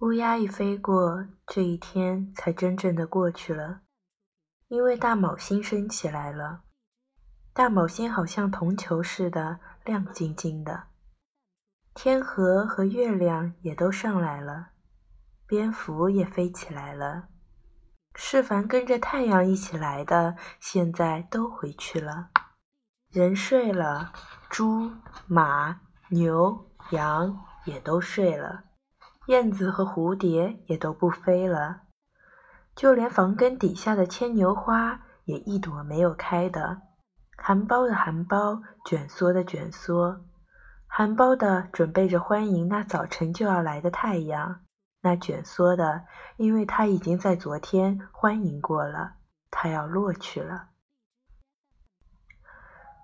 乌鸦一飞过，这一天才真正的过去了。因为大卯星升起来了，大卯星好像铜球似的亮晶晶的。天河和月亮也都上来了，蝙蝠也飞起来了。是凡跟着太阳一起来的，现在都回去了。人睡了，猪、马、牛、羊也都睡了，燕子和蝴蝶也都不飞了。就连房根底下的牵牛花也一朵没有开的，含苞的含苞，卷缩的卷缩，含苞的准备着欢迎那早晨就要来的太阳，那卷缩的，因为它已经在昨天欢迎过了，它要落去了。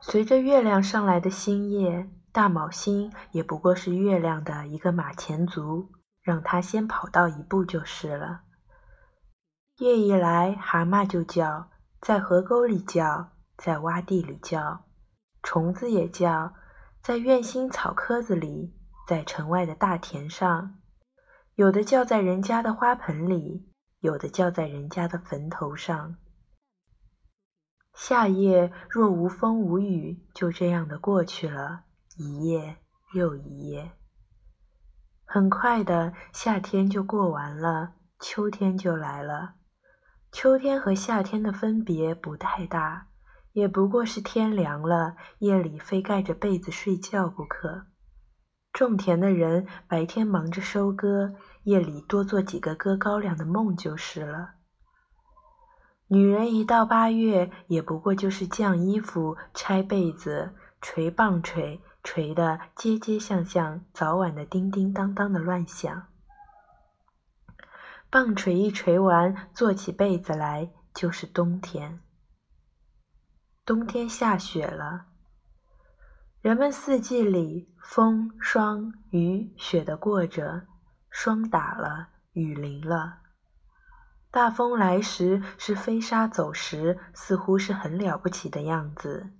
随着月亮上来的星夜，大卯星也不过是月亮的一个马前卒，让它先跑到一步就是了。夜一来，蛤蟆就叫，在河沟里叫，在洼地里叫，虫子也叫，在院心草棵子里，在城外的大田上，有的叫在人家的花盆里，有的叫在人家的坟头上。夏夜若无风无雨，就这样的过去了，一夜又一夜。很快的，夏天就过完了，秋天就来了。秋天和夏天的分别不太大，也不过是天凉了，夜里非盖着被子睡觉不可。种田的人白天忙着收割，夜里多做几个割高粱的梦就是了。女人一到八月，也不过就是降衣服、拆被子、捶棒槌，捶得街街巷巷，早晚的叮叮当当的乱响。棒槌一捶完，做起被子来就是冬天。冬天下雪了，人们四季里风霜雨雪的过着，霜打了，雨淋了。大风来时是飞沙走石，似乎是很了不起的样子。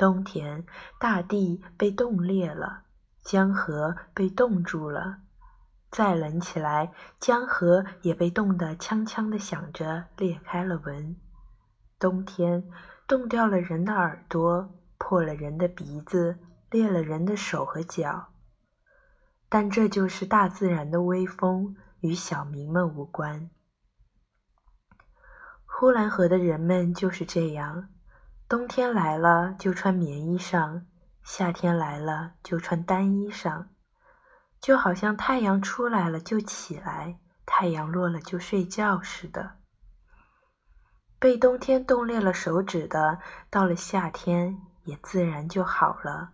冬天，大地被冻裂了，江河被冻住了。再冷起来，江河也被冻得锵锵的响着，裂开了纹。冬天冻掉了人的耳朵，破了人的鼻子，裂了人的手和脚。但这就是大自然的威风，与小民们无关。呼兰河的人们就是这样：冬天来了就穿棉衣裳，夏天来了就穿单衣裳。就好像太阳出来了就起来，太阳落了就睡觉似的。被冬天冻裂了手指的，到了夏天也自然就好了。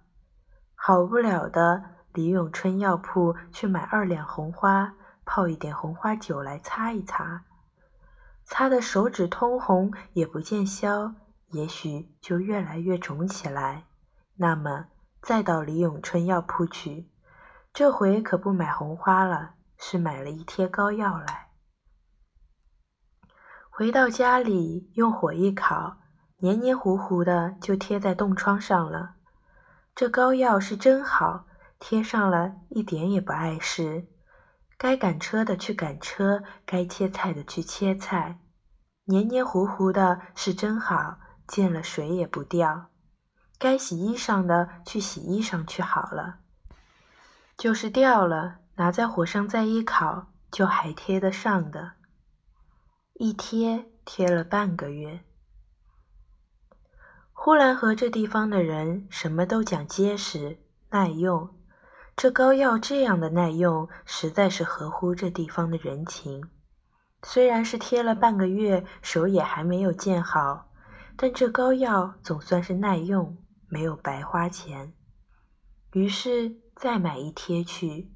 好不了的，李永春药铺去买二两红花，泡一点红花酒来擦一擦，擦的手指通红也不见消，也许就越来越肿起来。那么再到李永春药铺去。这回可不买红花了，是买了一贴膏药来。回到家里，用火一烤，黏黏糊糊的就贴在冻疮上了。这膏药是真好，贴上了一点也不碍事。该赶车的去赶车，该切菜的去切菜。黏黏糊糊的是真好，见了水也不掉。该洗衣裳的去洗衣裳去好了。就是掉了，拿在火上再一烤，就还贴得上的。一贴贴了半个月。呼兰河这地方的人什么都讲结实耐用，这膏药这样的耐用，实在是合乎这地方的人情。虽然是贴了半个月，手也还没有见好，但这膏药总算是耐用，没有白花钱。于是。再买一贴去，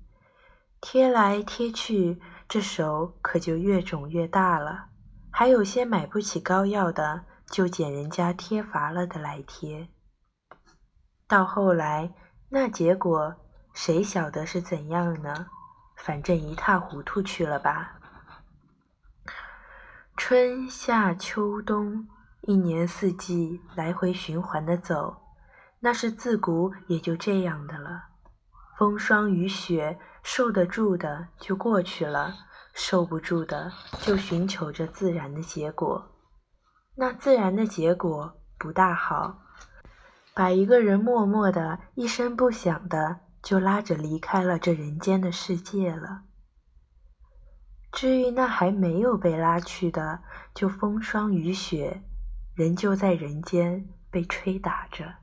贴来贴去，这手可就越肿越大了。还有些买不起膏药的，就捡人家贴乏了的来贴。到后来，那结果谁晓得是怎样呢？反正一塌糊涂去了吧。春夏秋冬，一年四季来回循环的走，那是自古也就这样的了。风霜雨雪，受得住的就过去了，受不住的就寻求着自然的结果。那自然的结果不大好，把一个人默默的一声不响的就拉着离开了这人间的世界了。至于那还没有被拉去的，就风霜雨雪，仍旧在人间被吹打着。